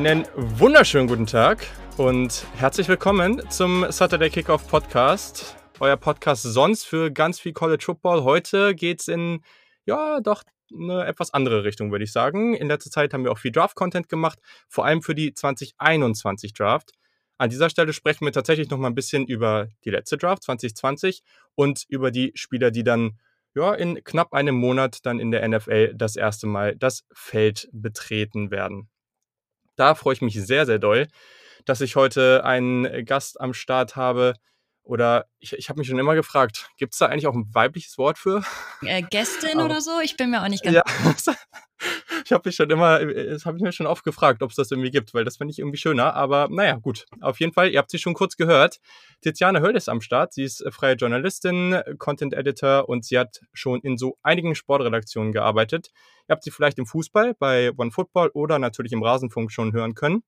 Einen wunderschönen guten Tag und herzlich willkommen zum Saturday Kickoff Podcast. Euer Podcast sonst für ganz viel College Football. Heute geht's in, ja, doch eine etwas andere Richtung, würde ich sagen. In letzter Zeit haben wir auch viel Draft-Content gemacht, vor allem für die 2021 Draft. An dieser Stelle sprechen wir tatsächlich noch mal ein bisschen über die letzte Draft 2020 und über die Spieler, die dann ja, in knapp einem Monat dann in der NFL das erste Mal das Feld betreten werden. Da freue ich mich sehr, sehr doll, dass ich heute einen Gast am Start habe. Oder ich, ich habe mich schon immer gefragt, gibt es da eigentlich auch ein weibliches Wort für? Äh, Gästin oder so? Ich bin mir auch nicht ganz. Ja, ich habe mich schon immer, das habe ich mir schon oft gefragt, ob es das irgendwie gibt, weil das finde ich irgendwie schöner. Aber naja, gut. Auf jeden Fall, ihr habt sie schon kurz gehört. Tiziane Höll ist am Start. Sie ist freie Journalistin, Content Editor und sie hat schon in so einigen Sportredaktionen gearbeitet. Ihr habt sie vielleicht im Fußball bei OneFootball oder natürlich im Rasenfunk schon hören können.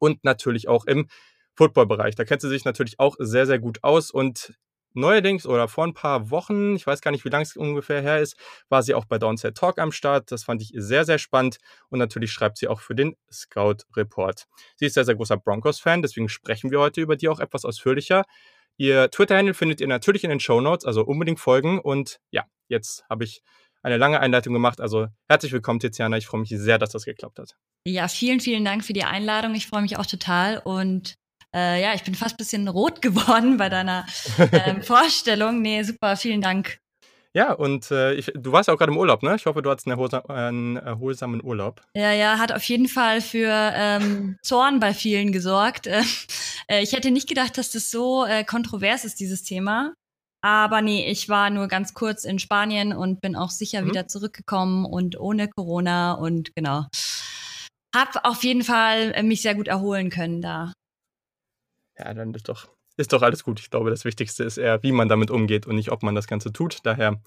Und natürlich auch im Football-Bereich. Da kennt sie sich natürlich auch sehr, sehr gut aus und Neuerdings oder vor ein paar Wochen, ich weiß gar nicht, wie lange es ungefähr her ist, war sie auch bei Downset Talk am Start. Das fand ich sehr, sehr spannend. Und natürlich schreibt sie auch für den Scout Report. Sie ist sehr, sehr großer Broncos-Fan, deswegen sprechen wir heute über die auch etwas ausführlicher. Ihr Twitter-Handle findet ihr natürlich in den Show Notes, also unbedingt folgen. Und ja, jetzt habe ich eine lange Einleitung gemacht. Also herzlich willkommen, Tiziana. Ich freue mich sehr, dass das geklappt hat. Ja, vielen, vielen Dank für die Einladung. Ich freue mich auch total und äh, ja, ich bin fast ein bisschen rot geworden bei deiner ähm, Vorstellung. Nee, super, vielen Dank. Ja, und äh, ich, du warst ja auch gerade im Urlaub, ne? Ich hoffe, du hattest einen, erholsam, einen, erholsamen Urlaub. Ja, ja, hat auf jeden Fall für ähm, Zorn bei vielen gesorgt. Äh, ich hätte nicht gedacht, dass das so äh, kontrovers ist, dieses Thema. Aber nee, ich war nur ganz kurz in Spanien und bin auch sicher mhm. wieder zurückgekommen und ohne Corona und genau. Hab auf jeden Fall äh, mich sehr gut erholen können da ja, dann ist doch, ist doch alles gut. Ich glaube, das Wichtigste ist eher, wie man damit umgeht und nicht, ob man das Ganze tut. Daher,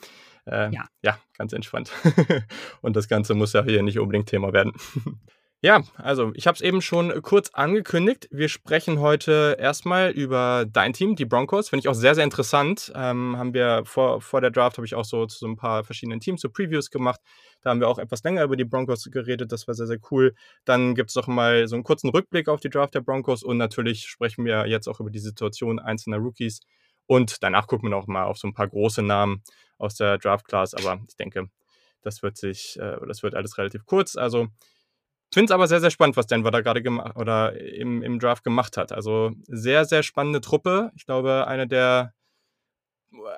äh, ja. ja, ganz entspannt. und das Ganze muss ja hier nicht unbedingt Thema werden. Ja, also ich habe es eben schon kurz angekündigt. Wir sprechen heute erstmal über dein Team, die Broncos. Finde ich auch sehr, sehr interessant. Ähm, haben wir vor, vor der Draft habe ich auch so zu so ein paar verschiedenen Teams so Previews gemacht. Da haben wir auch etwas länger über die Broncos geredet. Das war sehr, sehr cool. Dann gibt es noch mal so einen kurzen Rückblick auf die Draft der Broncos und natürlich sprechen wir jetzt auch über die Situation einzelner Rookies. Und danach gucken wir noch mal auf so ein paar große Namen aus der Draft Class. Aber ich denke, das wird sich, äh, das wird alles relativ kurz. Also finde es aber sehr, sehr spannend, was Denver da gerade gemacht oder im, im Draft gemacht hat. Also sehr, sehr spannende Truppe. Ich glaube, eine der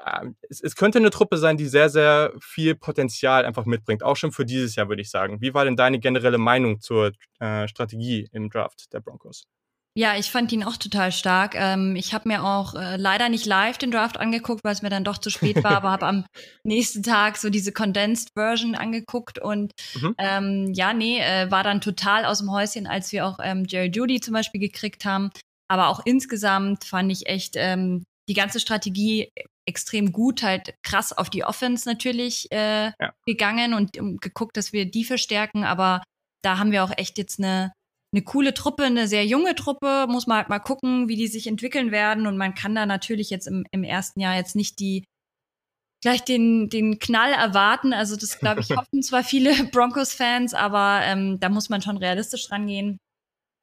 äh, es, es, könnte eine Truppe sein, die sehr, sehr viel Potenzial einfach mitbringt, auch schon für dieses Jahr, würde ich sagen. Wie war denn deine generelle Meinung zur äh, Strategie im Draft der Broncos? Ja, ich fand ihn auch total stark. Ähm, ich habe mir auch äh, leider nicht live den Draft angeguckt, weil es mir dann doch zu spät war, aber habe am nächsten Tag so diese Condensed Version angeguckt und mhm. ähm, ja, nee, äh, war dann total aus dem Häuschen, als wir auch ähm, Jerry Judy zum Beispiel gekriegt haben. Aber auch insgesamt fand ich echt ähm, die ganze Strategie extrem gut, halt krass auf die Offense natürlich äh, ja. gegangen und um, geguckt, dass wir die verstärken. Aber da haben wir auch echt jetzt eine eine coole Truppe, eine sehr junge Truppe, muss man halt mal gucken, wie die sich entwickeln werden. Und man kann da natürlich jetzt im, im ersten Jahr jetzt nicht die gleich den, den Knall erwarten. Also das, glaube ich, hoffen zwar viele Broncos-Fans, aber ähm, da muss man schon realistisch rangehen.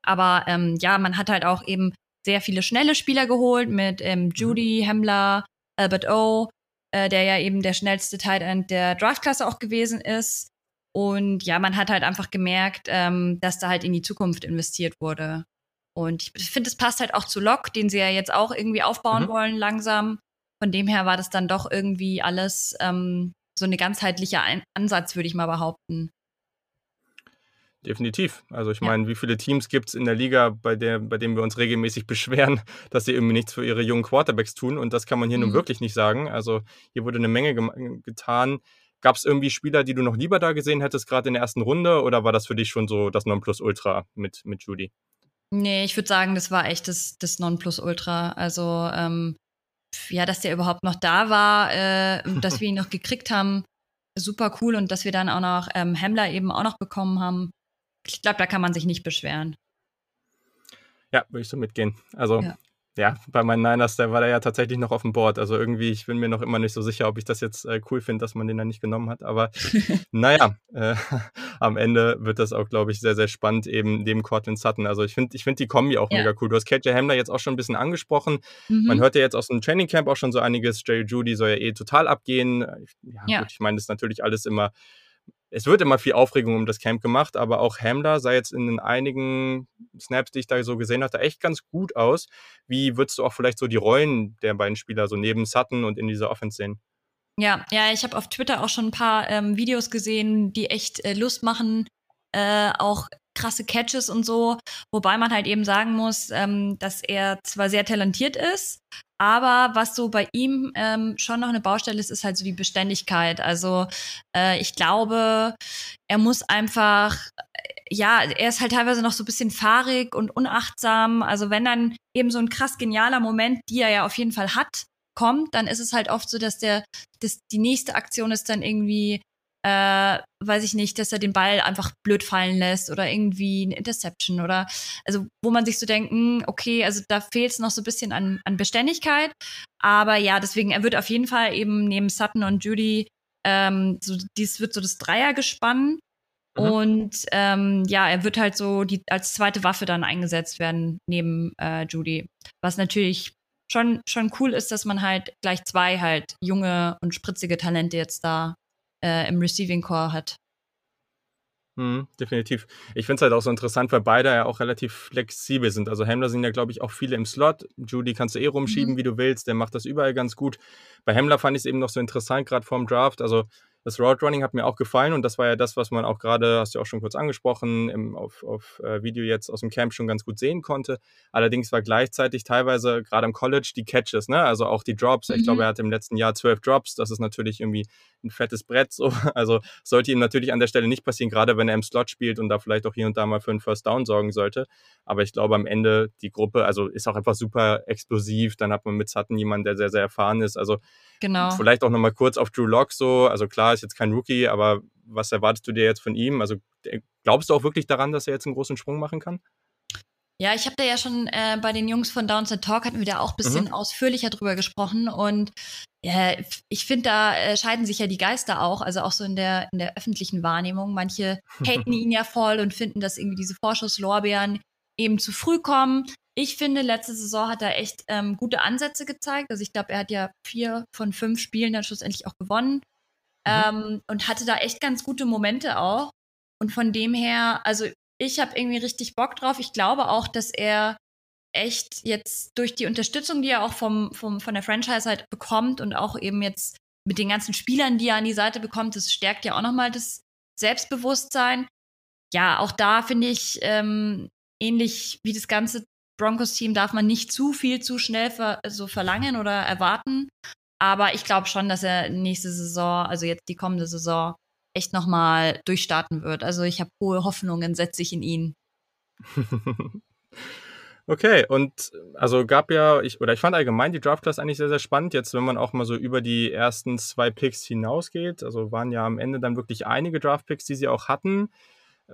Aber ähm, ja, man hat halt auch eben sehr viele schnelle Spieler geholt mit ähm, Judy, mhm. Hemmler, Albert O, äh, der ja eben der schnellste Tight End der Draftklasse auch gewesen ist. Und ja, man hat halt einfach gemerkt, ähm, dass da halt in die Zukunft investiert wurde. Und ich finde, es passt halt auch zu Lok, den sie ja jetzt auch irgendwie aufbauen mhm. wollen, langsam. Von dem her war das dann doch irgendwie alles ähm, so eine ganzheitliche Ein Ansatz, würde ich mal behaupten. Definitiv. Also ich meine, wie viele Teams gibt es in der Liga, bei, der, bei denen wir uns regelmäßig beschweren, dass sie irgendwie nichts für ihre jungen Quarterbacks tun? Und das kann man hier mhm. nun wirklich nicht sagen. Also hier wurde eine Menge getan. Gab es irgendwie Spieler, die du noch lieber da gesehen hättest, gerade in der ersten Runde, oder war das für dich schon so das Nonplusultra mit, mit Judy? Nee, ich würde sagen, das war echt das, das Nonplusultra. Also, ähm, ja, dass der überhaupt noch da war, äh, dass wir ihn noch gekriegt haben, super cool und dass wir dann auch noch ähm, Hemmler eben auch noch bekommen haben. Ich glaube, da kann man sich nicht beschweren. Ja, würde ich so mitgehen. Also, ja. Ja, bei meinen Niners, der war da ja tatsächlich noch auf dem Board. Also irgendwie, ich bin mir noch immer nicht so sicher, ob ich das jetzt äh, cool finde, dass man den da nicht genommen hat. Aber naja, äh, am Ende wird das auch, glaube ich, sehr, sehr spannend, eben neben Cortland Sutton. Also ich finde ich find die Kombi auch ja. mega cool. Du hast KJ Hamler jetzt auch schon ein bisschen angesprochen. Mhm. Man hört ja jetzt aus dem Training Camp auch schon so einiges. Jerry Judy soll ja eh total abgehen. Ja, ja. Gut, ich meine, das ist natürlich alles immer es wird immer viel Aufregung um das Camp gemacht, aber auch Hamler sah jetzt in den einigen Snaps, die ich da so gesehen hatte, echt ganz gut aus. Wie würdest du auch vielleicht so die Rollen der beiden Spieler so neben Sutton und in dieser Offense sehen? Ja, ja, ich habe auf Twitter auch schon ein paar ähm, Videos gesehen, die echt äh, Lust machen, äh, auch krasse Catches und so, wobei man halt eben sagen muss, ähm, dass er zwar sehr talentiert ist, aber was so bei ihm ähm, schon noch eine Baustelle ist, ist halt so die Beständigkeit. Also äh, ich glaube, er muss einfach, äh, ja, er ist halt teilweise noch so ein bisschen fahrig und unachtsam. Also wenn dann eben so ein krass genialer Moment, die er ja auf jeden Fall hat, kommt, dann ist es halt oft so, dass der, dass die nächste Aktion ist dann irgendwie äh, weiß ich nicht, dass er den Ball einfach blöd fallen lässt oder irgendwie eine Interception oder also wo man sich so denkt, hm, okay, also da fehlt es noch so ein bisschen an, an Beständigkeit. Aber ja, deswegen, er wird auf jeden Fall eben neben Sutton und Judy, ähm, so, dies wird so das Dreiergespann. Mhm. Und ähm, ja, er wird halt so die, als zweite Waffe dann eingesetzt werden neben äh, Judy. Was natürlich schon, schon cool ist, dass man halt gleich zwei halt junge und spritzige Talente jetzt da äh, im Receiving Core hat. Mhm, definitiv. Ich finde es halt auch so interessant, weil beide ja auch relativ flexibel sind. Also Hamler sind ja, glaube ich, auch viele im Slot. Judy kannst du eh rumschieben, mhm. wie du willst. Der macht das überall ganz gut. Bei Hamler fand ich es eben noch so interessant, gerade vorm Draft. Also das Route Running hat mir auch gefallen und das war ja das, was man auch gerade, hast du auch schon kurz angesprochen, im, auf, auf äh, Video jetzt aus dem Camp schon ganz gut sehen konnte. Allerdings war gleichzeitig teilweise gerade im College die Catches, ne? also auch die Drops. Mhm. Ich glaube, mhm. er hat im letzten Jahr zwölf Drops. Das ist natürlich irgendwie ein fettes Brett. So. Also sollte ihm natürlich an der Stelle nicht passieren, gerade wenn er im Slot spielt und da vielleicht auch hier und da mal für einen First Down sorgen sollte. Aber ich glaube, am Ende die Gruppe, also ist auch einfach super explosiv. Dann hat man mit Sutton jemanden, der sehr, sehr erfahren ist. Also Genau. Vielleicht auch nochmal kurz auf Drew Lock so. Also klar, ist jetzt kein Rookie, aber was erwartest du dir jetzt von ihm? Also glaubst du auch wirklich daran, dass er jetzt einen großen Sprung machen kann? Ja, ich habe da ja schon äh, bei den Jungs von Downside Talk hatten wir da auch ein bisschen mhm. ausführlicher drüber gesprochen und äh, ich finde, da äh, scheiden sich ja die Geister auch, also auch so in der, in der öffentlichen Wahrnehmung. Manche haten ihn ja voll und finden, dass irgendwie diese Vorschusslorbeeren eben zu früh kommen. Ich finde, letzte Saison hat er echt ähm, gute Ansätze gezeigt. Also ich glaube, er hat ja vier von fünf Spielen dann schlussendlich auch gewonnen mhm. Ähm, und hatte da echt ganz gute Momente auch. Und von dem her, also ich habe irgendwie richtig Bock drauf. Ich glaube auch, dass er echt jetzt durch die Unterstützung, die er auch vom, vom, von der Franchise halt bekommt und auch eben jetzt mit den ganzen Spielern, die er an die Seite bekommt, das stärkt ja auch nochmal das Selbstbewusstsein. Ja, auch da finde ich, ähm, ähnlich wie das ganze Broncos-Team darf man nicht zu viel zu schnell ver so verlangen oder erwarten. Aber ich glaube schon, dass er nächste Saison, also jetzt die kommende Saison, echt nochmal durchstarten wird. Also ich habe hohe Hoffnungen, setze ich in ihn. okay, und also gab ja, ich, oder ich fand allgemein die Draft-Class eigentlich sehr, sehr spannend. Jetzt, wenn man auch mal so über die ersten zwei Picks hinausgeht, also waren ja am Ende dann wirklich einige Draft-Picks, die sie auch hatten.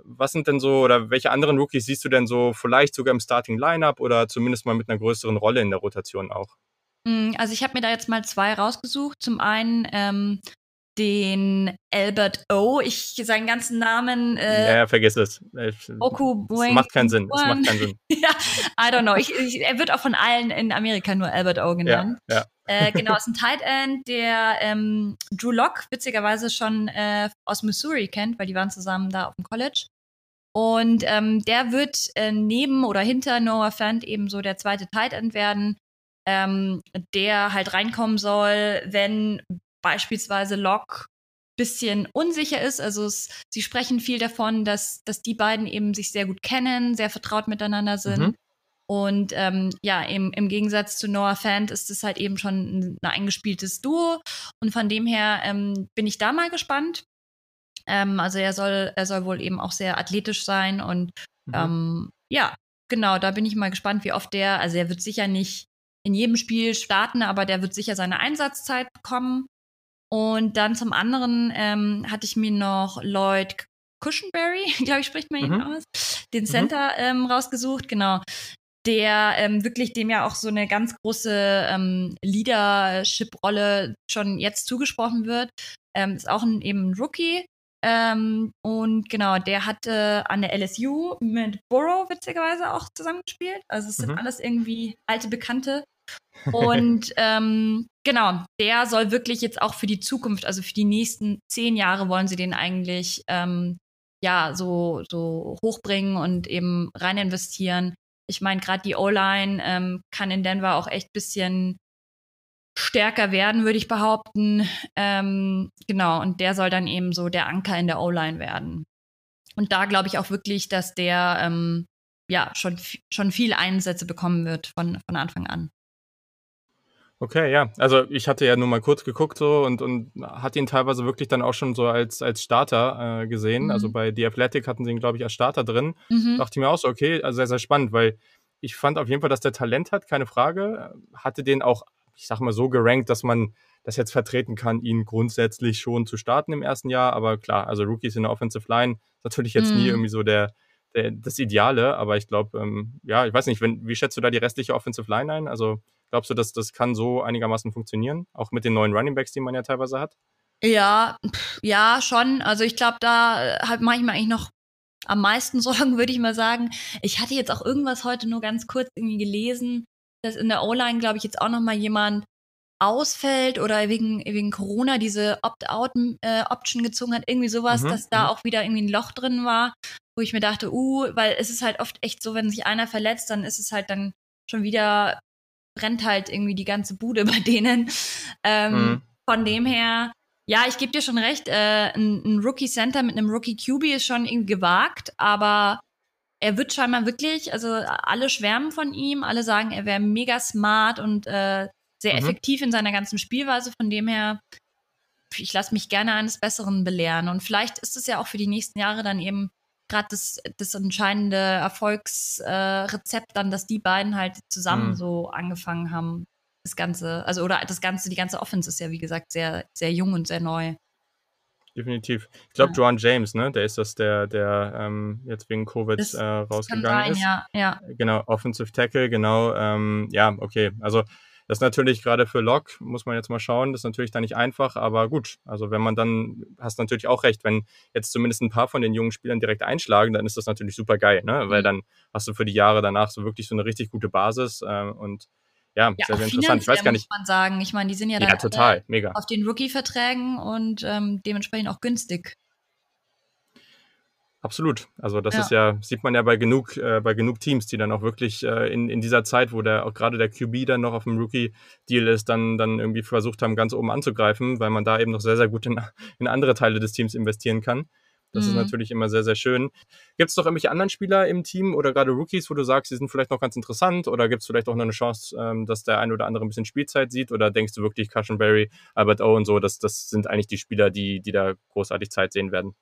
Was sind denn so, oder welche anderen Rookies siehst du denn so vielleicht sogar im Starting Lineup oder zumindest mal mit einer größeren Rolle in der Rotation auch? Hm, also ich habe mir da jetzt mal zwei rausgesucht. Zum einen ähm, den Albert O. Ich seinen ganzen Namen. Äh, ja, vergiss es. Oku Es macht keinen Sinn. Es macht keinen Sinn. ja, I don't know. Ich, ich, er wird auch von allen in Amerika nur Albert O genannt. Ja, ja. Äh, genau, ist ein Tight End, der ähm, Drew Locke witzigerweise schon äh, aus Missouri kennt, weil die waren zusammen da auf dem College. Und ähm, der wird äh, neben oder hinter Noah Fant eben so der zweite Tight End werden, ähm, der halt reinkommen soll, wenn beispielsweise Locke bisschen unsicher ist. Also es, sie sprechen viel davon, dass, dass die beiden eben sich sehr gut kennen, sehr vertraut miteinander sind. Mhm. Und ähm, ja, im, im Gegensatz zu Noah Fant ist es halt eben schon ein eingespieltes Duo. Und von dem her ähm, bin ich da mal gespannt. Ähm, also er soll, er soll wohl eben auch sehr athletisch sein. Und mhm. Ähm, ja, genau, da bin ich mal gespannt, wie oft der, also er wird sicher nicht in jedem Spiel starten, aber der wird sicher seine Einsatzzeit bekommen. Und dann zum anderen ähm, hatte ich mir noch Lloyd Cushenberry, glaube ich, spricht man ihn mhm. aus, den mhm. Center mhm. ähm, rausgesucht. Genau. der ähm, wirklich dem ja auch so eine ganz große ähm, Leadership-Rolle schon jetzt zugesprochen wird. Ähm, ist auch ein, eben ein Rookie. Ähm, und genau, der hatte an der LSU mit Burrow witzigerweise auch zusammengespielt. Also es sind mhm. alles irgendwie alte Bekannte. Und ähm, genau, der soll wirklich jetzt auch für die Zukunft, also für die nächsten zehn Jahre wollen sie den eigentlich ähm, ja so, so hochbringen und eben rein investieren. Ich meine, gerade die O-Line ähm, kann in Denver auch echt bisschen stärker werden, würde ich behaupten. Ähm, genau, und der soll dann eben so der Anker in der O-Line werden. Und da glaube ich auch wirklich, dass der ähm, ja schon, schon viel Einsätze bekommen wird von, von Anfang an. Okay, ja. Also ich hatte ja nur mal kurz geguckt so und, und hatte ihn teilweise wirklich dann auch schon so als, als Starter äh, gesehen. Mhm. Also bei The Athletic hatten sie ihn, glaube ich, als Starter drin. Mhm. Dachte ich mir auch so, okay, also sehr, sehr spannend, weil ich fand auf jeden Fall, dass der Talent hat, keine Frage. Hatte den auch, ich sag mal, so gerankt, dass man das jetzt vertreten kann, ihn grundsätzlich schon zu starten im ersten Jahr. Aber klar, also Rookies in der Offensive Line ist natürlich jetzt mhm. nie irgendwie so der, der, das Ideale. Aber ich glaube, ähm, ja, ich weiß nicht, wenn, wie schätzt du da die restliche Offensive Line ein? Also Glaubst du, dass das kann so einigermaßen funktionieren? Auch mit den neuen Running Backs, die man ja teilweise hat? Ja, ja, schon. Also ich glaube, da hat manchmal eigentlich noch am meisten Sorgen, würde ich mal sagen. Ich hatte jetzt auch irgendwas heute nur ganz kurz irgendwie gelesen, dass in der O-Line, glaube ich, jetzt auch noch mal jemand ausfällt oder wegen, wegen Corona diese Opt-out-Option äh, gezogen hat, irgendwie sowas, mhm. dass da mhm. auch wieder irgendwie ein Loch drin war, wo ich mir dachte, uh, weil es ist halt oft echt so, wenn sich einer verletzt, dann ist es halt dann schon wieder brennt halt irgendwie die ganze Bude bei denen. Ähm, mhm. Von dem her, ja, ich gebe dir schon recht, äh, ein, ein Rookie Center mit einem Rookie QB ist schon irgendwie gewagt, aber er wird scheinbar wirklich, also alle schwärmen von ihm, alle sagen, er wäre mega smart und äh, sehr mhm. effektiv in seiner ganzen Spielweise. Von dem her, ich lasse mich gerne eines Besseren belehren. Und vielleicht ist es ja auch für die nächsten Jahre dann eben gerade das, das entscheidende Erfolgsrezept äh, dann, dass die beiden halt zusammen mhm. so angefangen haben, das Ganze, also oder das Ganze, die ganze Offense ist ja wie gesagt sehr, sehr jung und sehr neu. Definitiv. Ich glaube, ja. Joan James, ne, der ist das, der, der ähm, jetzt wegen Covid das, äh, rausgegangen sein, ist. Ja, ja. Genau, Offensive Tackle, genau. Ähm, ja, okay. Also das ist natürlich gerade für Lok, muss man jetzt mal schauen, das ist natürlich da nicht einfach, aber gut. Also wenn man dann, hast du natürlich auch recht, wenn jetzt zumindest ein paar von den jungen Spielern direkt einschlagen, dann ist das natürlich super geil, ne? Weil mhm. dann hast du für die Jahre danach so wirklich so eine richtig gute Basis äh, und ja, ja, sehr, sehr interessant. Ich weiß gar nicht. Muss man sagen. Ich meine, die sind ja, ja total, mega. auf den Rookie-Verträgen und ähm, dementsprechend auch günstig. Absolut. Also das ja. ist ja, sieht man ja bei genug, äh, bei genug Teams, die dann auch wirklich äh, in, in dieser Zeit, wo der auch gerade der QB dann noch auf dem Rookie-Deal ist, dann, dann irgendwie versucht haben, ganz oben anzugreifen, weil man da eben noch sehr, sehr gut in, in andere Teile des Teams investieren kann. Das mhm. ist natürlich immer sehr, sehr schön. Gibt es noch irgendwelche anderen Spieler im Team oder gerade Rookies, wo du sagst, die sind vielleicht noch ganz interessant oder gibt es vielleicht auch noch eine Chance, ähm, dass der ein oder andere ein bisschen Spielzeit sieht oder denkst du wirklich Cushenberry, Albert O und so, das, das sind eigentlich die Spieler, die, die da großartig Zeit sehen werden?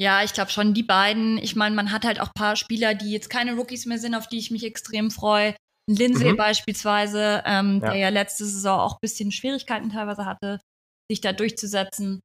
Ja, ich glaube schon die beiden. Ich meine, man hat halt auch paar Spieler, die jetzt keine Rookies mehr sind, auf die ich mich extrem freue. Lindsay mhm. beispielsweise, ähm, ja. der ja letzte Saison auch bisschen Schwierigkeiten teilweise hatte, sich da durchzusetzen.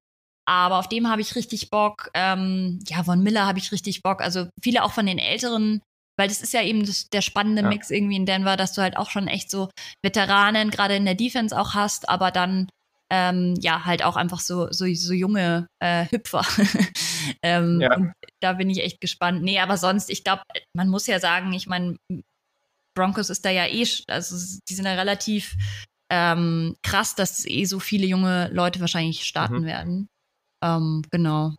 Aber auf dem habe ich richtig Bock. Ähm, ja, von Miller habe ich richtig Bock. Also viele auch von den Älteren, weil das ist ja eben das, der spannende ja. Mix irgendwie in Denver, dass du halt auch schon echt so Veteranen gerade in der Defense auch hast, aber dann ähm, ja, halt auch einfach so, so, so junge äh, Hüpfer. ähm, ja. da bin ich echt gespannt. Nee, aber sonst, ich glaube, man muss ja sagen, ich meine, Broncos ist da ja eh, also die sind ja relativ ähm, krass, dass eh so viele junge Leute wahrscheinlich starten mhm. werden. Ähm, genau.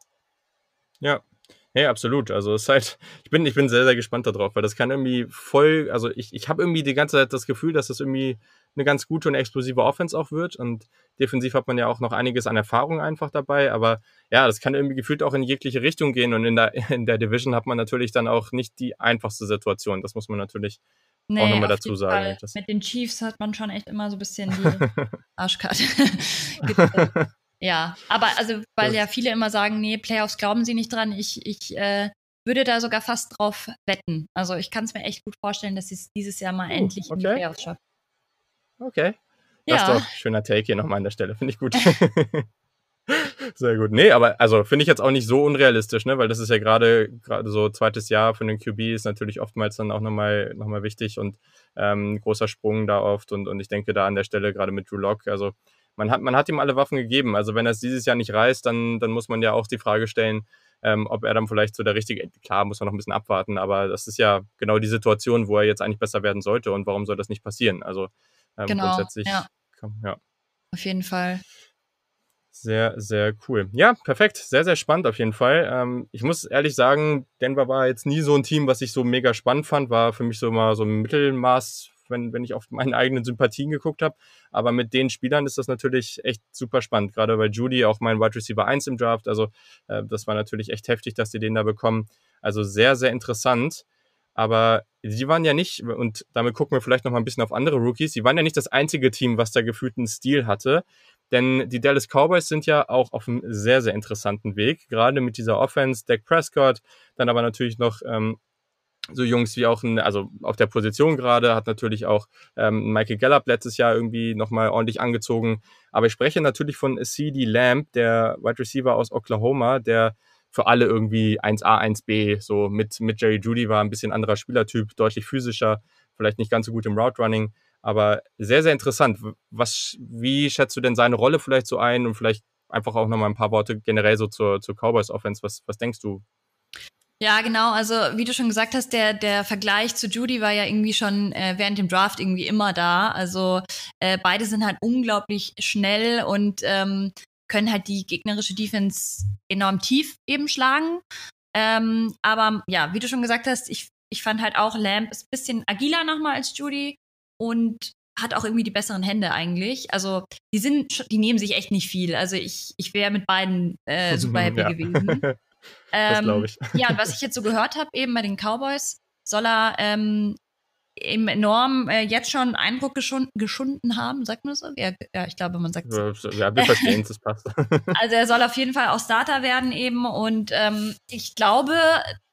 Ja, ja, absolut. Also es ist halt, ich bin, ich bin sehr, sehr gespannt darauf, weil das kann irgendwie voll, also ich, ich habe irgendwie die ganze Zeit das Gefühl, dass das irgendwie eine ganz gute und explosive Offense auch wird. Und defensiv hat man ja auch noch einiges an Erfahrung einfach dabei. Aber ja, das kann irgendwie gefühlt auch in jegliche Richtung gehen. Und in der, in der Division hat man natürlich dann auch nicht die einfachste Situation. Das muss man natürlich nee, auch nochmal dazu sagen. Mit den Chiefs hat man schon echt immer so ein bisschen die Arschkarte. Ja, aber also, weil ja viele immer sagen, nee, Playoffs glauben sie nicht dran. Ich, ich äh, würde da sogar fast drauf wetten. Also ich kann es mir echt gut vorstellen, dass sie es dieses Jahr mal uh, endlich okay. in die Playoffs schaffen. Okay. Das ja. ist doch ein schöner Take hier nochmal an der Stelle. Finde ich gut. Sehr gut. Nee, aber also finde ich jetzt auch nicht so unrealistisch, ne? Weil das ist ja gerade gerade so zweites Jahr für den QB ist natürlich oftmals dann auch nochmal noch mal wichtig und ähm, großer Sprung da oft und, und ich denke da an der Stelle gerade mit Drew Lock, also man hat, man hat ihm alle Waffen gegeben. Also wenn er es dieses Jahr nicht reißt, dann, dann muss man ja auch die Frage stellen, ähm, ob er dann vielleicht so der richtige, klar, muss man noch ein bisschen abwarten, aber das ist ja genau die Situation, wo er jetzt eigentlich besser werden sollte und warum soll das nicht passieren? Also ähm, genau, grundsätzlich, ja. Kann, ja. Auf jeden Fall. Sehr, sehr cool. Ja, perfekt. Sehr, sehr spannend auf jeden Fall. Ähm, ich muss ehrlich sagen, Denver war jetzt nie so ein Team, was ich so mega spannend fand. War für mich so mal so ein Mittelmaß, wenn, wenn ich auf meine eigenen Sympathien geguckt habe. Aber mit den Spielern ist das natürlich echt super spannend. Gerade weil Judy auch mein Wide Receiver 1 im Draft. Also äh, das war natürlich echt heftig, dass die den da bekommen. Also sehr, sehr interessant. Aber sie waren ja nicht, und damit gucken wir vielleicht noch mal ein bisschen auf andere Rookies, sie waren ja nicht das einzige Team, was da gefühlt einen Stil hatte. Denn die Dallas Cowboys sind ja auch auf einem sehr, sehr interessanten Weg, gerade mit dieser Offense, Dak Prescott, dann aber natürlich noch ähm, so Jungs wie auch, ein, also auf der Position gerade, hat natürlich auch ähm, Michael Gallup letztes Jahr irgendwie nochmal ordentlich angezogen. Aber ich spreche natürlich von CD Lamb, der Wide Receiver aus Oklahoma, der für alle irgendwie 1A, 1B, so mit, mit Jerry Judy war ein bisschen anderer Spielertyp, deutlich physischer, vielleicht nicht ganz so gut im Route Running, aber sehr, sehr interessant. Was, wie schätzt du denn seine Rolle vielleicht so ein und vielleicht einfach auch nochmal ein paar Worte generell so zur, zur Cowboys Offense? Was, was denkst du? Ja, genau. Also wie du schon gesagt hast, der, der Vergleich zu Judy war ja irgendwie schon äh, während dem Draft irgendwie immer da. Also äh, beide sind halt unglaublich schnell und ähm, können halt die gegnerische Defense enorm tief eben schlagen. Ähm, aber ja, wie du schon gesagt hast, ich, ich fand halt auch Lamb ist ein bisschen agiler nochmal als Judy und hat auch irgendwie die besseren Hände eigentlich. Also die sind, die nehmen sich echt nicht viel. Also ich, ich wäre mit beiden äh, super happy ja. gewesen. ähm, glaube ich. ja, und was ich jetzt so gehört habe, eben bei den Cowboys, soll er ähm, im enorm äh, jetzt schon Eindruck geschund, geschunden haben, sagt man das so? Ja, ja ich glaube, man sagt es. Ja, wir verstehen es, das passt. also er soll auf jeden Fall auch Starter werden eben und ähm, ich glaube,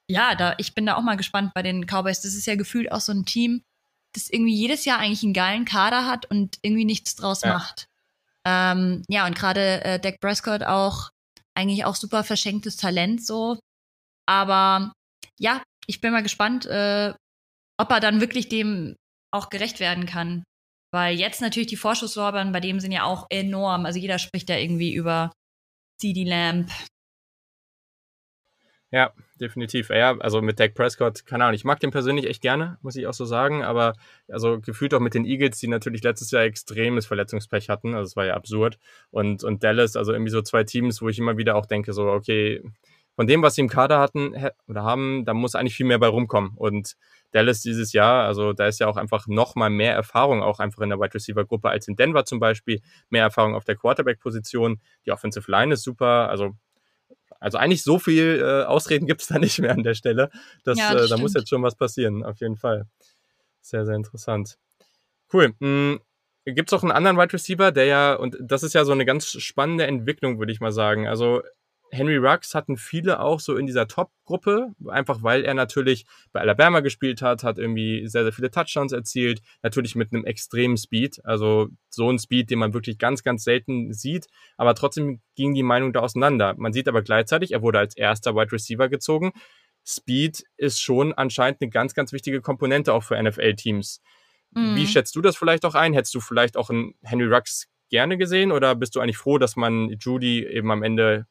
ja, da, ich bin da auch mal gespannt bei den Cowboys. Das ist ja gefühlt auch so ein Team, das irgendwie jedes Jahr eigentlich einen geilen Kader hat und irgendwie nichts draus ja. macht. Ähm, ja, und gerade äh, Dak Prescott auch eigentlich auch super verschenktes Talent so. Aber ja, ich bin mal gespannt, äh, ob er dann wirklich dem auch gerecht werden kann. Weil jetzt natürlich die Vorschusslorbeeren bei dem sind ja auch enorm. Also jeder spricht ja irgendwie über CD Lamp, ja, definitiv. Ja, also mit Dak Prescott, keine Ahnung, ich mag den persönlich echt gerne, muss ich auch so sagen, aber also gefühlt auch mit den Eagles, die natürlich letztes Jahr extremes Verletzungspech hatten, also es war ja absurd. Und, und Dallas, also irgendwie so zwei Teams, wo ich immer wieder auch denke, so, okay, von dem, was sie im Kader hatten oder haben, da muss eigentlich viel mehr bei rumkommen. Und Dallas dieses Jahr, also da ist ja auch einfach noch mal mehr Erfahrung auch einfach in der Wide Receiver Gruppe als in Denver zum Beispiel, mehr Erfahrung auf der Quarterback Position. Die Offensive Line ist super, also also eigentlich so viel äh, Ausreden gibt es da nicht mehr an der Stelle. Das, ja, das äh, da muss jetzt schon was passieren, auf jeden Fall. Sehr, sehr interessant. Cool. Hm, gibt es auch einen anderen Wide Receiver, der ja, und das ist ja so eine ganz spannende Entwicklung, würde ich mal sagen. Also Henry Rux hatten viele auch so in dieser Top-Gruppe, einfach weil er natürlich bei Alabama gespielt hat, hat irgendwie sehr, sehr viele Touchdowns erzielt, natürlich mit einem extremen Speed, also so ein Speed, den man wirklich ganz, ganz selten sieht, aber trotzdem ging die Meinung da auseinander. Man sieht aber gleichzeitig, er wurde als erster Wide Receiver gezogen. Speed ist schon anscheinend eine ganz, ganz wichtige Komponente auch für NFL-Teams. Mhm. Wie schätzt du das vielleicht auch ein? Hättest du vielleicht auch einen Henry Rux gerne gesehen oder bist du eigentlich froh, dass man Judy eben am Ende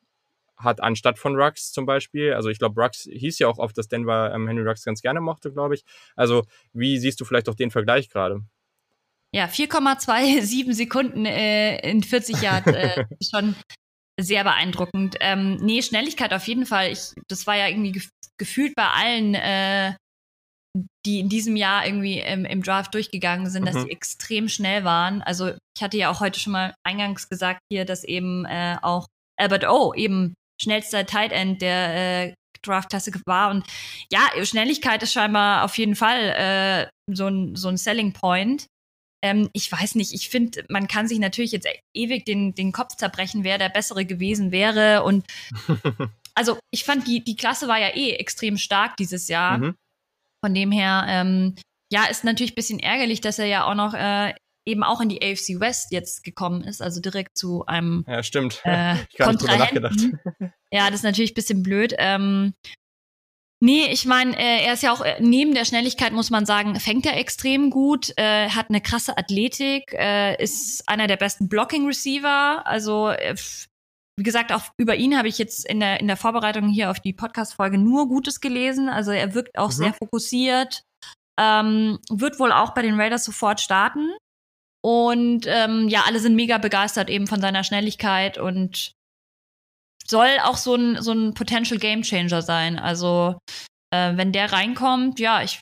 hat, anstatt von Rux zum Beispiel. Also ich glaube, Rux hieß ja auch oft, dass Denver ähm, Henry Rux ganz gerne mochte, glaube ich. Also wie siehst du vielleicht auch den Vergleich gerade? Ja, 4,27 Sekunden äh, in 40 Jahren äh, schon sehr beeindruckend. Ähm, nee, Schnelligkeit auf jeden Fall. Ich, das war ja irgendwie gef gefühlt bei allen, äh, die in diesem Jahr irgendwie im, im Draft durchgegangen sind, mhm. dass sie extrem schnell waren. Also ich hatte ja auch heute schon mal eingangs gesagt hier, dass eben äh, auch Albert O eben schnellster Tight End der äh, Draft-Klasse war. Und ja, Schnelligkeit ist scheinbar auf jeden Fall äh, so, ein, so ein Selling Point. Ähm, ich weiß nicht, ich finde, man kann sich natürlich jetzt ewig den, den Kopf zerbrechen, wer der Bessere gewesen wäre. Und also ich fand, die, die Klasse war ja eh extrem stark dieses Jahr. Mhm. Von dem her, ähm, ja, ist natürlich ein bisschen ärgerlich, dass er ja auch noch äh, eben auch in die AFC West jetzt gekommen ist, also direkt zu einem Ja, stimmt. Äh, ich gar nicht drüber nachgedacht. Ja, das ist natürlich ein bisschen blöd. Ähm, Nee, ich meine, äh, er ist ja auch äh, neben der Schnelligkeit, muss man sagen, fängt er extrem gut, äh, hat eine krasse Athletik, äh, ist einer der besten Blocking-Receiver. Also, äh, wie gesagt, auch über ihn habe ich jetzt in der, in der Vorbereitung hier auf die Podcast-Folge nur Gutes gelesen. Also, er wirkt auch mhm. sehr fokussiert, ähm, wird wohl auch bei den Raiders sofort starten. Und ähm, ja, alle sind mega begeistert eben von seiner Schnelligkeit und soll auch so ein, so ein Potential Game Changer sein. Also, äh, wenn der reinkommt, ja, ich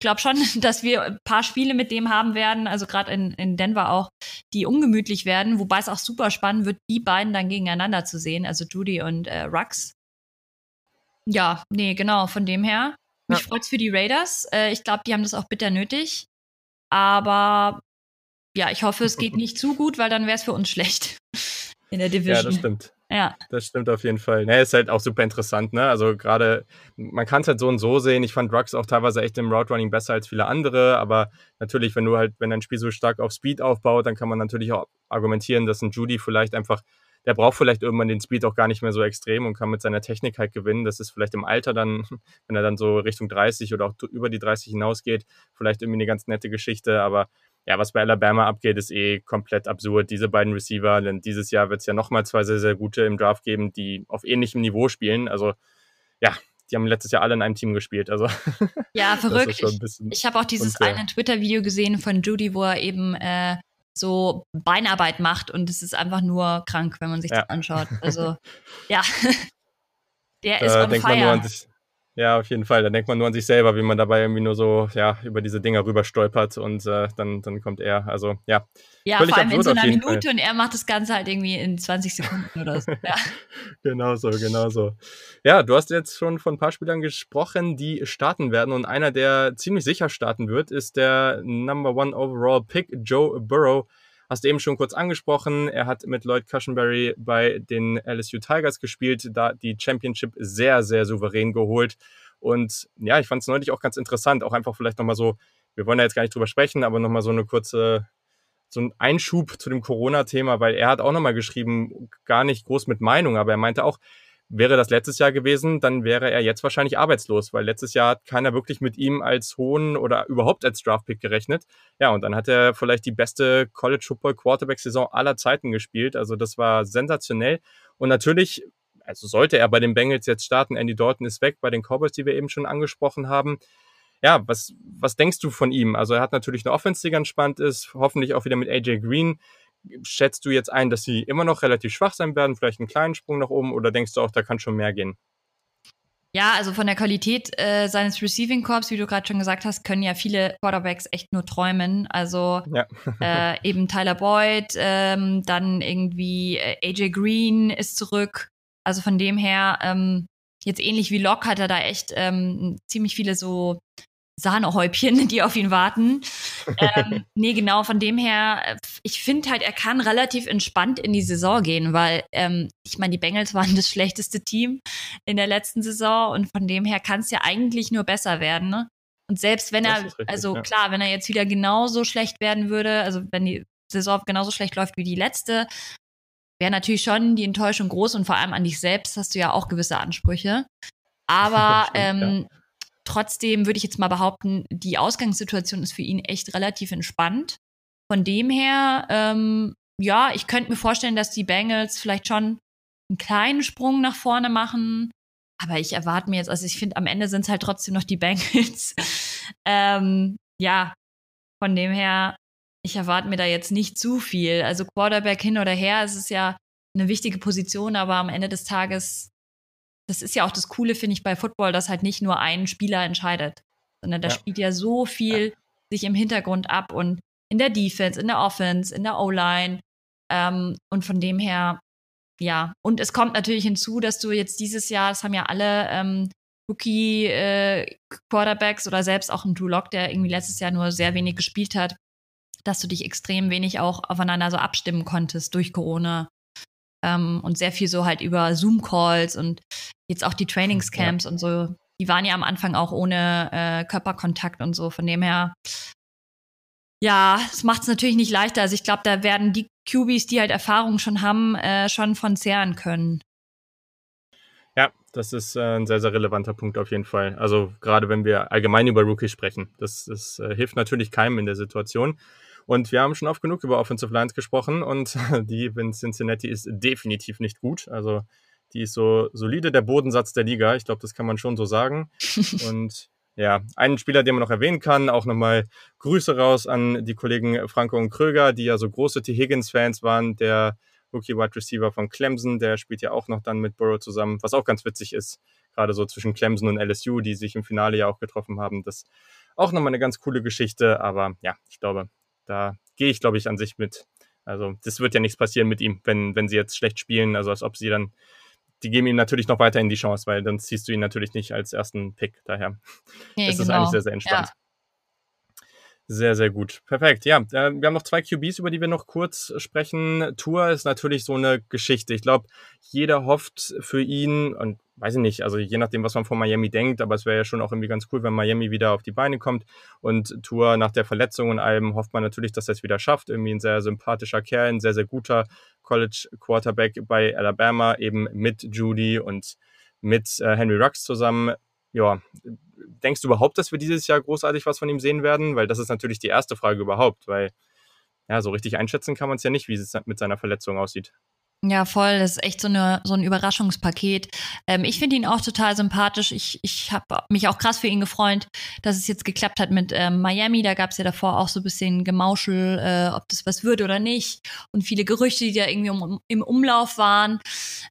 glaube schon, dass wir ein paar Spiele mit dem haben werden, also gerade in, in Denver auch, die ungemütlich werden, wobei es auch super spannend wird, die beiden dann gegeneinander zu sehen, also Judy und äh, Rux. Ja, nee, genau, von dem her. Mich ja. freut's für die Raiders. Äh, ich glaube, die haben das auch bitter nötig. Aber ja, ich hoffe, es geht nicht zu gut, weil dann wäre es für uns schlecht in der Division. Ja, das stimmt. Ja. Das stimmt auf jeden Fall. Ne, ist halt auch super interessant, ne? Also gerade, man kann es halt so und so sehen. Ich fand Rux auch teilweise echt im Route Running besser als viele andere, aber natürlich, wenn du halt, wenn dein Spiel so stark auf Speed aufbaut, dann kann man natürlich auch argumentieren, dass ein Judy vielleicht einfach, der braucht vielleicht irgendwann den Speed auch gar nicht mehr so extrem und kann mit seiner Technik halt gewinnen. Das ist vielleicht im Alter dann, wenn er dann so Richtung 30 oder auch über die 30 hinausgeht, vielleicht irgendwie eine ganz nette Geschichte, aber ja, was bei Alabama abgeht, ist eh komplett absurd. Diese beiden Receiver, denn dieses Jahr wird es ja nochmal zwei sehr, sehr gute im Draft geben, die auf ähnlichem Niveau spielen. Also ja, die haben letztes Jahr alle in einem Team gespielt. Also ja, verrückt. Ich, habe auch dieses unfair. eine Twitter-Video gesehen von Judy, wo er eben äh, so Beinarbeit macht und es ist einfach nur krank, wenn man sich ja. das anschaut. Also ja, der da ist on fire. Sich, ja, auf jeden Fall. Da denkt man nur an sich selber, wie man dabei irgendwie nur so ja, über diese Dinger rüber stolpert und äh, dann, dann kommt er. Also ja. Ja, vor allem in so einer Minute Fall. und er macht das Ganze halt irgendwie in 20 Sekunden oder so. Ja. genau so, genau so. Ja, du hast jetzt schon von ein paar Spielern gesprochen, die starten werden und einer, der ziemlich sicher starten wird, ist der Number One Overall Pick, Joe Burrow Hast du eben schon kurz angesprochen. Er hat mit Lloyd Cushenberry bei den LSU Tigers gespielt, da die Championship sehr, sehr souverän geholt. Und ja, ich fand es neulich auch ganz interessant, auch einfach vielleicht nochmal so, wir wollen da jetzt gar nicht drüber sprechen, aber nochmal so eine kurze, so ein Einschub zu dem Corona-Thema, weil er hat auch nochmal geschrieben, gar nicht groß mit Meinung, aber er meinte auch, Wäre das letztes Jahr gewesen, dann wäre er jetzt wahrscheinlich arbeitslos, weil letztes Jahr hat keiner wirklich mit ihm als hohen oder überhaupt als Draftpick gerechnet. Ja, und dann hat er vielleicht die beste College Football Quarterback Saison aller Zeiten gespielt. Also das war sensationell. Und natürlich, also sollte er bei den Bengals jetzt starten, Andy Dalton ist weg, bei den Cowboys, die wir eben schon angesprochen haben. Ja, was, was denkst du von ihm? Also er hat natürlich eine Offense, die ganz spannend ist, hoffentlich auch wieder mit AJ Green schätzt du jetzt ein, dass sie immer noch relativ schwach sein werden, vielleicht einen kleinen Sprung nach oben oder denkst du auch, da kann schon mehr gehen? Ja, also von der Qualität äh, seines Receiving Corps, wie du gerade schon gesagt hast, können ja viele Quarterbacks echt nur träumen. Also ja. äh, eben Tyler Boyd, ähm, dann irgendwie äh, AJ Green ist zurück. Also von dem her, ähm, jetzt ähnlich wie Locke hat er da echt ähm, ziemlich viele so Sahnehäubchen, die auf ihn warten. ähm, nee, genau, von dem her, ich finde halt, er kann relativ entspannt in die Saison gehen, weil ähm, ich meine, die Bengals waren das schlechteste Team in der letzten Saison und von dem her kann es ja eigentlich nur besser werden. Ne? Und selbst wenn er, richtig, also ja. klar, wenn er jetzt wieder genauso schlecht werden würde, also wenn die Saison genauso schlecht läuft wie die letzte, wäre natürlich schon die Enttäuschung groß und vor allem an dich selbst hast du ja auch gewisse Ansprüche. Aber Stimmt, ähm, ja Trotzdem würde ich jetzt mal behaupten, die Ausgangssituation ist für ihn echt relativ entspannt. Von dem her, ähm, ja, ich könnte mir vorstellen, dass die Bengals vielleicht schon einen kleinen Sprung nach vorne machen. Aber ich erwarte mir jetzt, also ich finde, am Ende sind es halt trotzdem noch die Bengals. ähm, ja, von dem her, ich erwarte mir da jetzt nicht zu viel. Also Quarterback hin oder her, es ist ja eine wichtige Position, aber am Ende des Tages das ist ja auch das Coole, finde ich, bei Football, dass halt nicht nur ein Spieler entscheidet, sondern da ja. spielt ja so viel ja. sich im Hintergrund ab und in der Defense, in der Offense, in der O-Line. Ähm, und von dem her, ja. Und es kommt natürlich hinzu, dass du jetzt dieses Jahr, das haben ja alle ähm, Rookie-Quarterbacks äh, oder selbst auch ein Drew Lock, der irgendwie letztes Jahr nur sehr wenig gespielt hat, dass du dich extrem wenig auch aufeinander so abstimmen konntest durch Corona ähm, und sehr viel so halt über Zoom-Calls und jetzt auch die Trainingscamps ja. und so. Die waren ja am Anfang auch ohne äh, Körperkontakt und so. Von dem her, Ja, es macht es natürlich nicht leichter. Also ich glaube, da werden die QBs, die halt Erfahrung schon haben, äh, schon von zehren können. Ja, das ist äh, ein sehr, sehr relevanter Punkt auf jeden Fall. Also gerade wenn wir allgemein über Rookies sprechen, das, das äh, hilft natürlich keinem in der Situation. Und wir haben schon oft genug über Offensive Lines gesprochen und die in Cincinnati ist definitiv nicht gut. Also die ist so solide der Bodensatz der Liga. Ich glaube, das kann man schon so sagen. und ja, einen Spieler, den man noch erwähnen kann, auch nochmal Grüße raus an die Kollegen Franco und Kröger, die ja so große T. Higgins-Fans waren, der Rookie Wide Receiver von Clemson, der spielt ja auch noch dann mit Burrow zusammen, was auch ganz witzig ist, gerade so zwischen Clemson und LSU, die sich im Finale ja auch getroffen haben. Das ist auch nochmal eine ganz coole Geschichte, aber ja, ich glaube, da gehe ich, glaube ich, an sich mit. Also, das wird ja nichts passieren mit ihm, wenn, wenn sie jetzt schlecht spielen, also als ob sie dann die geben ihm natürlich noch weiterhin die Chance, weil dann ziehst du ihn natürlich nicht als ersten Pick. Daher nee, ist es genau. eigentlich sehr, sehr entspannt. Ja. Sehr, sehr gut. Perfekt. Ja, äh, wir haben noch zwei QBs, über die wir noch kurz sprechen. Tour ist natürlich so eine Geschichte. Ich glaube, jeder hofft für ihn und weiß ich nicht, also je nachdem, was man von Miami denkt, aber es wäre ja schon auch irgendwie ganz cool, wenn Miami wieder auf die Beine kommt. Und Tour nach der Verletzung und allem hofft man natürlich, dass er es wieder schafft. Irgendwie ein sehr sympathischer Kerl, ein sehr, sehr guter College Quarterback bei Alabama, eben mit Judy und mit äh, Henry Rux zusammen. Ja, denkst du überhaupt, dass wir dieses Jahr großartig was von ihm sehen werden? Weil das ist natürlich die erste Frage überhaupt, weil ja, so richtig einschätzen kann man es ja nicht, wie es mit seiner Verletzung aussieht. Ja, voll. Das ist echt so, eine, so ein Überraschungspaket. Ähm, ich finde ihn auch total sympathisch. Ich, ich habe mich auch krass für ihn gefreut, dass es jetzt geklappt hat mit ähm, Miami. Da gab es ja davor auch so ein bisschen Gemauschel, äh, ob das was wird oder nicht. Und viele Gerüchte, die da irgendwie um, im Umlauf waren.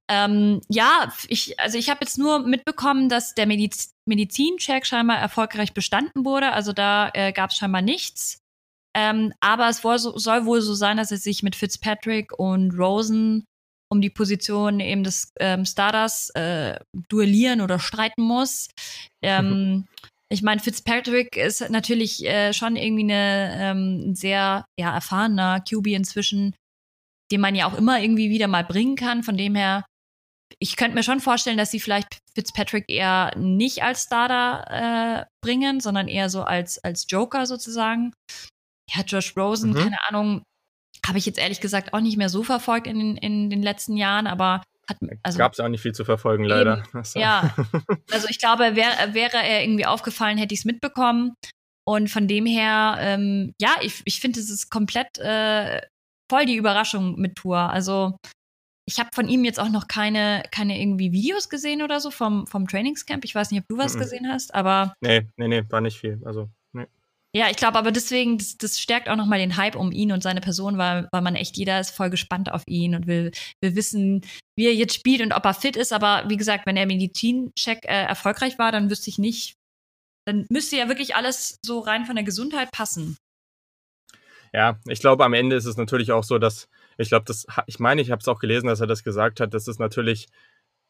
Ähm, ja, ich, also ich habe jetzt nur mitbekommen, dass der Mediz Medizincheck scheinbar erfolgreich bestanden wurde. Also da äh, gab es scheinbar nichts. Ähm, aber es soll, soll wohl so sein, dass er sich mit Fitzpatrick und Rosen um die Position eben des ähm, Starters äh, duellieren oder streiten muss. Ähm, ich meine, Fitzpatrick ist natürlich äh, schon irgendwie eine ähm, sehr ja, erfahrener QB inzwischen, den man ja auch immer irgendwie wieder mal bringen kann. Von dem her, ich könnte mir schon vorstellen, dass sie vielleicht Fitzpatrick eher nicht als Starter äh, bringen, sondern eher so als, als Joker sozusagen. Ja, Josh Rosen, mhm. keine Ahnung, habe ich jetzt ehrlich gesagt auch nicht mehr so verfolgt in, in den letzten Jahren, aber hat, also, gab es auch nicht viel zu verfolgen, leider. Eben, ja, also ich glaube, wär, wäre er irgendwie aufgefallen, hätte ich es mitbekommen. Und von dem her, ähm, ja, ich, ich finde, es ist komplett äh, voll die Überraschung mit Tour. Also ich habe von ihm jetzt auch noch keine, keine irgendwie Videos gesehen oder so vom, vom Trainingscamp. Ich weiß nicht, ob du was mm -mm. gesehen hast, aber. Nee, nee, nee, war nicht viel. Also. Ja, ich glaube aber deswegen, das, das stärkt auch nochmal den Hype um ihn und seine Person, weil, weil man echt, jeder ist voll gespannt auf ihn und will, will wissen, wie er jetzt spielt und ob er fit ist. Aber wie gesagt, wenn der Medizincheck äh, erfolgreich war, dann wüsste ich nicht, dann müsste ja wirklich alles so rein von der Gesundheit passen. Ja, ich glaube, am Ende ist es natürlich auch so, dass, ich glaube, das, ich meine, ich habe es auch gelesen, dass er das gesagt hat, dass es natürlich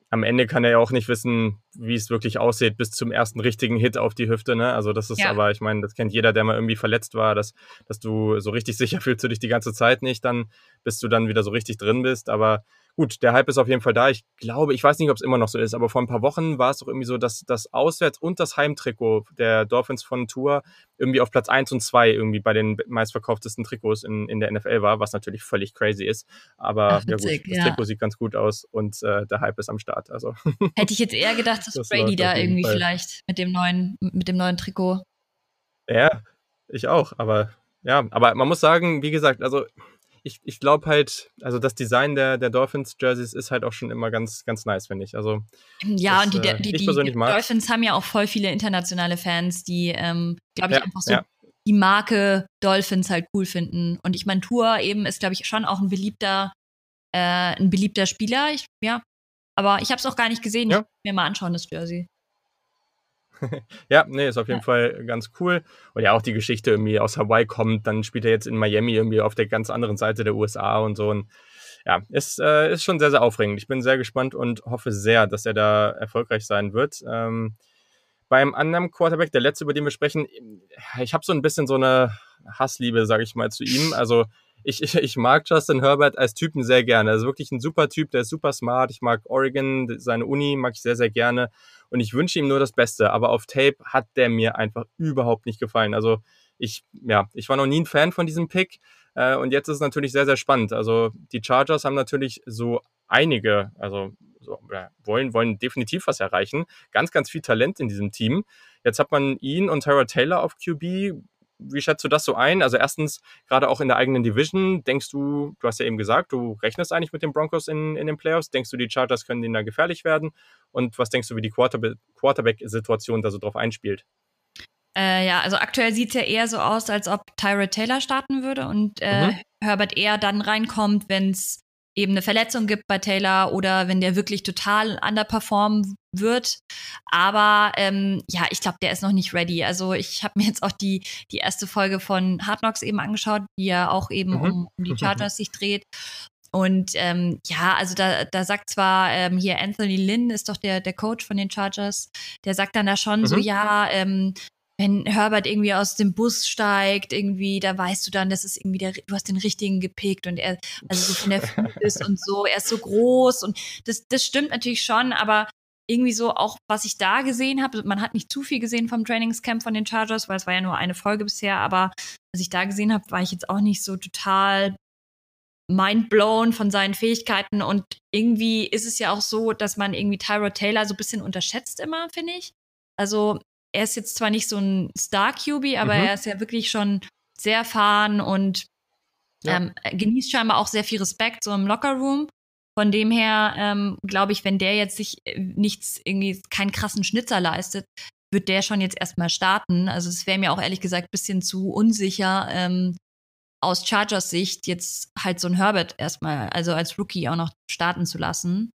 am Ende kann er ja auch nicht wissen, wie es wirklich aussieht, bis zum ersten richtigen Hit auf die Hüfte. Ne? Also das ist ja. aber, ich meine, das kennt jeder, der mal irgendwie verletzt war, dass, dass du so richtig sicher fühlst du dich die ganze Zeit nicht, dann, bis du dann wieder so richtig drin bist. Aber gut, der Hype ist auf jeden Fall da. Ich glaube, ich weiß nicht, ob es immer noch so ist, aber vor ein paar Wochen war es doch irgendwie so, dass das Auswärts- und das Heimtrikot der Dolphins von Tour irgendwie auf Platz 1 und 2 irgendwie bei den meistverkauftesten Trikots in, in der NFL war, was natürlich völlig crazy ist. Aber Ach, witzig, ja gut, das Trikot sieht ganz gut aus und äh, der Hype ist am Start. Also. Hätte ich jetzt eher gedacht, dass das Brady da irgendwie Fall. vielleicht mit dem neuen, mit dem neuen Trikot. Ja, ich auch, aber ja, aber man muss sagen, wie gesagt, also ich, ich glaube halt, also das Design der, der Dolphins-Jerseys ist halt auch schon immer ganz, ganz nice, finde ich. Also, ja, das, und die, äh, die, die, die Dolphins haben ja auch voll viele internationale Fans, die, ähm, glaube ich, ja, einfach so ja. die Marke Dolphins halt cool finden. Und ich meine, Tour eben ist, glaube ich, schon auch ein beliebter, äh, ein beliebter Spieler. Ich, ja, aber ich habe es auch gar nicht gesehen. Ja. Ich mir mal anschauen, das Jersey. ja, nee, ist auf jeden ja. Fall ganz cool. Und ja, auch die Geschichte irgendwie aus Hawaii kommt, dann spielt er jetzt in Miami irgendwie auf der ganz anderen Seite der USA und so. Und ja, ist, äh, ist schon sehr, sehr aufregend. Ich bin sehr gespannt und hoffe sehr, dass er da erfolgreich sein wird. Ähm, beim anderen Quarterback, der letzte, über den wir sprechen, ich habe so ein bisschen so eine Hassliebe, sage ich mal, zu ihm. Also ich, ich, mag Justin Herbert als Typen sehr gerne. Er ist wirklich ein super Typ, der ist super smart. Ich mag Oregon, seine Uni mag ich sehr, sehr gerne. Und ich wünsche ihm nur das Beste. Aber auf Tape hat der mir einfach überhaupt nicht gefallen. Also ich, ja, ich war noch nie ein Fan von diesem Pick. Äh, und jetzt ist es natürlich sehr, sehr spannend. Also die Chargers haben natürlich so einige, also so, wollen, wollen definitiv was erreichen. Ganz, ganz viel Talent in diesem Team. Jetzt hat man ihn und Tara Taylor auf QB. Wie schätzt du das so ein? Also erstens, gerade auch in der eigenen Division, denkst du, du hast ja eben gesagt, du rechnest eigentlich mit den Broncos in, in den Playoffs. Denkst du, die Chargers können denen da gefährlich werden? Und was denkst du, wie die Quarterback-Situation da so drauf einspielt? Äh, ja, also aktuell sieht es ja eher so aus, als ob Tyrod Taylor starten würde und äh, mhm. Herbert eher dann reinkommt, wenn es eben eine Verletzung gibt bei Taylor oder wenn der wirklich total underperformen wird. Aber ähm, ja, ich glaube, der ist noch nicht ready. Also ich habe mir jetzt auch die, die erste Folge von Hard Knocks eben angeschaut, die ja auch eben mhm. um, um die Chargers sich dreht. Und ähm, ja, also da, da sagt zwar ähm, hier Anthony Lynn ist doch der, der Coach von den Chargers, der sagt dann da schon mhm. so, ja, ähm, wenn Herbert irgendwie aus dem Bus steigt, irgendwie, da weißt du dann, das ist irgendwie der, du hast den richtigen gepickt und er, also so von der ist und so, er ist so groß und das, das stimmt natürlich schon, aber irgendwie so auch, was ich da gesehen habe, man hat nicht zu viel gesehen vom Trainingscamp von den Chargers, weil es war ja nur eine Folge bisher, aber was ich da gesehen habe, war ich jetzt auch nicht so total mindblown von seinen Fähigkeiten und irgendwie ist es ja auch so, dass man irgendwie Tyrod Taylor so ein bisschen unterschätzt immer, finde ich. Also er ist jetzt zwar nicht so ein Star-QB, aber mhm. er ist ja wirklich schon sehr erfahren und ja. ähm, genießt scheinbar auch sehr viel Respekt so im Lockerroom. Von dem her ähm, glaube ich, wenn der jetzt sich äh, nichts irgendwie keinen krassen Schnitzer leistet, wird der schon jetzt erstmal starten. Also es wäre mir auch ehrlich gesagt ein bisschen zu unsicher, ähm, aus Chargers Sicht jetzt halt so ein Herbert erstmal, also als Rookie auch noch starten zu lassen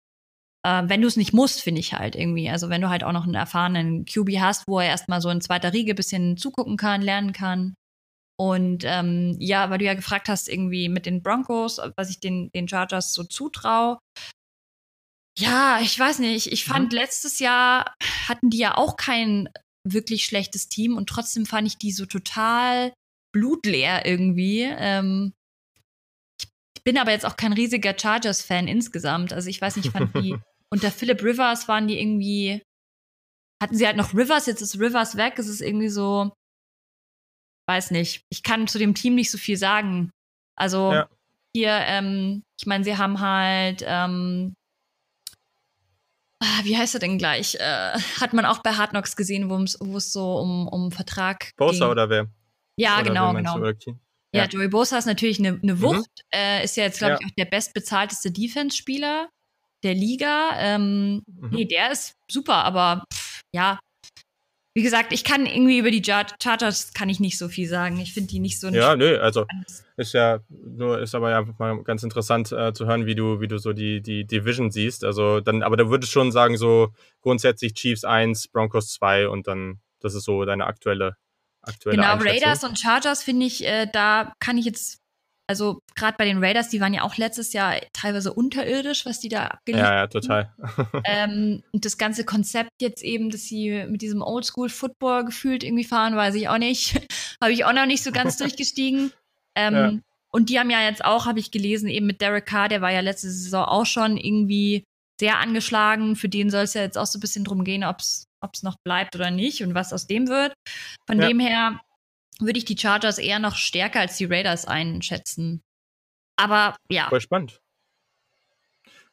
äh, wenn du es nicht musst, finde ich halt irgendwie. Also wenn du halt auch noch einen erfahrenen QB hast, wo er erstmal so in zweiter Riege ein bisschen zugucken kann, lernen kann. Und ähm, ja, weil du ja gefragt hast, irgendwie mit den Broncos, was ich den, den Chargers so zutraue. Ja, ich weiß nicht. Ich fand mhm. letztes Jahr hatten die ja auch kein wirklich schlechtes Team und trotzdem fand ich die so total blutleer irgendwie. Ähm, ich bin aber jetzt auch kein riesiger Chargers-Fan insgesamt. Also ich weiß nicht, ich fand die unter Philip Rivers waren die irgendwie, hatten sie halt noch Rivers, jetzt ist Rivers weg, es ist irgendwie so, weiß nicht. Ich kann zu dem Team nicht so viel sagen. Also ja. hier, ähm, ich meine, sie haben halt, ähm, ah, wie heißt er denn gleich? Äh, hat man auch bei Hard Knocks gesehen, wo es so um, um Vertrag Bosa ging. oder wer? Ja, oder genau, genau. Ja, ja, Joey Bosa ist natürlich eine, mhm. Wucht. Mhm. Äh, ist ja jetzt, glaube ja. ich, auch der bestbezahlteste Defense-Spieler der Liga. Ähm, mhm. Nee, der ist super, aber pff, ja. Wie gesagt, ich kann irgendwie über die Chargers kann ich nicht so viel sagen. Ich finde die nicht so. Ja, nö, also ist ja nur ist aber ja mal ganz interessant äh, zu hören, wie du wie du so die die Division siehst. Also dann, aber da würdest schon sagen so grundsätzlich Chiefs 1, Broncos 2 und dann das ist so deine aktuelle aktuelle Genau, Raiders und Chargers finde ich, äh, da kann ich jetzt also gerade bei den Raiders, die waren ja auch letztes Jahr teilweise unterirdisch, was die da abgeliefert haben. Ja, ja, total. ähm, und das ganze Konzept jetzt eben, dass sie mit diesem Oldschool-Football gefühlt irgendwie fahren, weiß ich auch nicht. habe ich auch noch nicht so ganz durchgestiegen. Ähm, ja. Und die haben ja jetzt auch, habe ich gelesen, eben mit Derek Carr, der war ja letzte Saison auch schon irgendwie sehr angeschlagen. Für den soll es ja jetzt auch so ein bisschen drum gehen, ob es noch bleibt oder nicht und was aus dem wird. Von ja. dem her würde ich die Chargers eher noch stärker als die Raiders einschätzen. Aber ja. Voll spannend.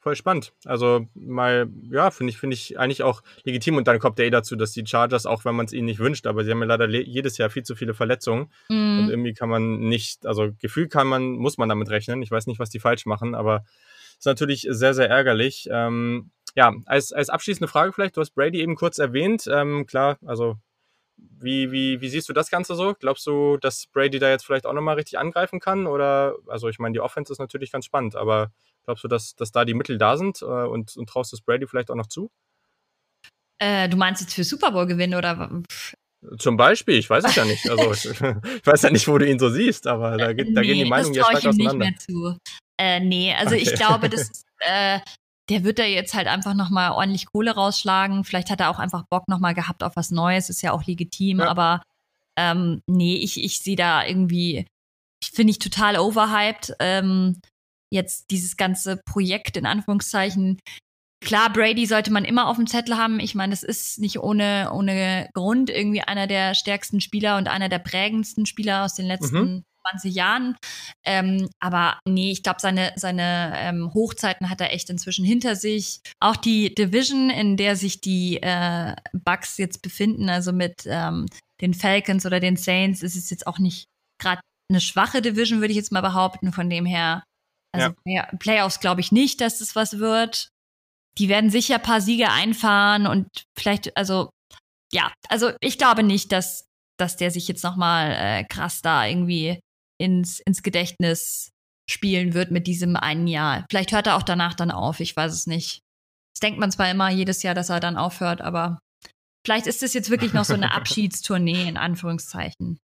Voll spannend. Also mal, ja, finde ich, finde ich eigentlich auch legitim. Und dann kommt der eh dazu, dass die Chargers, auch wenn man es ihnen nicht wünscht, aber sie haben ja leider jedes Jahr viel zu viele Verletzungen. Mm. Und irgendwie kann man nicht, also Gefühl kann man, muss man damit rechnen. Ich weiß nicht, was die falsch machen, aber ist natürlich sehr, sehr ärgerlich. Ähm, ja, als, als abschließende Frage vielleicht, du hast Brady eben kurz erwähnt. Ähm, klar, also wie, wie, wie siehst du das Ganze so? Glaubst du, dass Brady da jetzt vielleicht auch nochmal richtig angreifen kann? Oder, also ich meine, die Offense ist natürlich ganz spannend, aber glaubst du, dass, dass da die Mittel da sind äh, und, und traust du es Brady vielleicht auch noch zu? Äh, du meinst jetzt für Super Bowl gewinnen oder? Zum Beispiel, ich weiß es ja nicht. Also ich, ich weiß ja nicht, wo du ihn so siehst, aber da, da nee, gehen die Meinungen ja stark auseinander. Nicht mehr zu. Äh, nee, also okay. ich glaube, das, äh, der wird da jetzt halt einfach nochmal ordentlich Kohle rausschlagen. Vielleicht hat er auch einfach Bock nochmal gehabt auf was Neues, ist ja auch legitim, ja. aber ähm, nee, ich, ich sehe da irgendwie, finde ich total overhyped. Ähm, jetzt dieses ganze Projekt in Anführungszeichen. klar, Brady sollte man immer auf dem Zettel haben. Ich meine, das ist nicht ohne, ohne Grund irgendwie einer der stärksten Spieler und einer der prägendsten Spieler aus den letzten mhm. 20 Jahren. Ähm, aber nee, ich glaube, seine, seine ähm, Hochzeiten hat er echt inzwischen hinter sich. Auch die Division, in der sich die äh, Bucks jetzt befinden, also mit ähm, den Falcons oder den Saints, ist es jetzt auch nicht gerade eine schwache Division, würde ich jetzt mal behaupten. Von dem her, also ja. Playoffs glaube ich nicht, dass das was wird. Die werden sicher ein paar Siege einfahren und vielleicht, also ja, also ich glaube nicht, dass, dass der sich jetzt nochmal äh, krass da irgendwie ins, ins Gedächtnis spielen wird mit diesem einen Jahr. Vielleicht hört er auch danach dann auf, ich weiß es nicht. Das denkt man zwar immer jedes Jahr, dass er dann aufhört, aber vielleicht ist es jetzt wirklich noch so eine Abschiedstournee in Anführungszeichen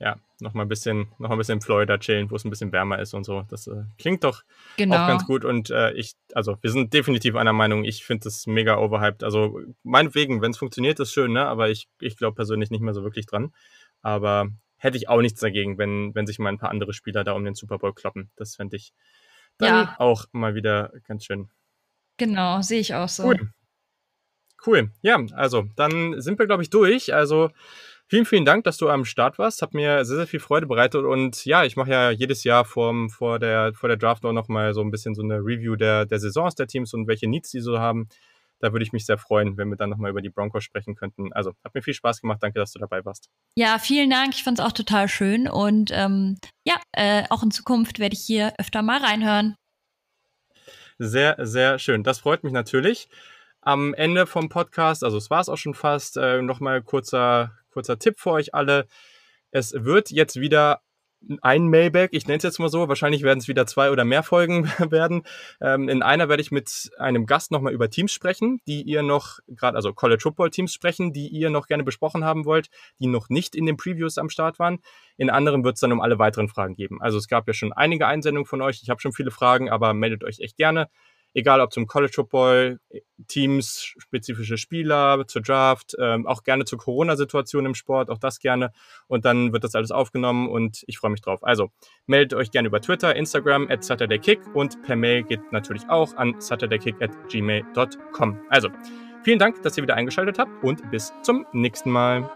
ja, noch mal ein bisschen, noch ein bisschen in Florida chillen, wo es ein bisschen wärmer ist und so. Das äh, klingt doch genau. auch ganz gut. Und äh, ich, also wir sind definitiv einer Meinung. Ich finde das mega overhyped. Also meinetwegen, wenn es funktioniert, ist schön, ne? Aber ich, ich glaube persönlich nicht mehr so wirklich dran. Aber hätte ich auch nichts dagegen, wenn, wenn sich mal ein paar andere Spieler da um den Super Bowl kloppen. Das fände ich dann ja. auch mal wieder ganz schön. Genau, sehe ich auch so. Cool. Cool. Ja, also dann sind wir, glaube ich, durch. Also Vielen, vielen Dank, dass du am Start warst. Hat mir sehr, sehr viel Freude bereitet. Und ja, ich mache ja jedes Jahr vor, vor, der, vor der Draft auch nochmal so ein bisschen so eine Review der, der Saisons der Teams und welche Needs die so haben. Da würde ich mich sehr freuen, wenn wir dann nochmal über die Broncos sprechen könnten. Also, hat mir viel Spaß gemacht. Danke, dass du dabei warst. Ja, vielen Dank. Ich fand es auch total schön. Und ähm, ja, äh, auch in Zukunft werde ich hier öfter mal reinhören. Sehr, sehr schön. Das freut mich natürlich. Am Ende vom Podcast, also es war es auch schon fast, äh, nochmal kurzer, kurzer Tipp für euch alle. Es wird jetzt wieder ein Mailback, ich nenne es jetzt mal so, wahrscheinlich werden es wieder zwei oder mehr Folgen werden. Ähm, in einer werde ich mit einem Gast nochmal über Teams sprechen, die ihr noch, gerade also College Football Teams sprechen, die ihr noch gerne besprochen haben wollt, die noch nicht in den Previews am Start waren. In anderen wird es dann um alle weiteren Fragen geben. Also es gab ja schon einige Einsendungen von euch, ich habe schon viele Fragen, aber meldet euch echt gerne egal ob zum College Football, Teams, spezifische Spieler, zur Draft, ähm, auch gerne zur Corona-Situation im Sport, auch das gerne. Und dann wird das alles aufgenommen und ich freue mich drauf. Also meldet euch gerne über Twitter, Instagram at SaturdayKick und per Mail geht natürlich auch an saturdaykick at gmail.com. Also vielen Dank, dass ihr wieder eingeschaltet habt und bis zum nächsten Mal.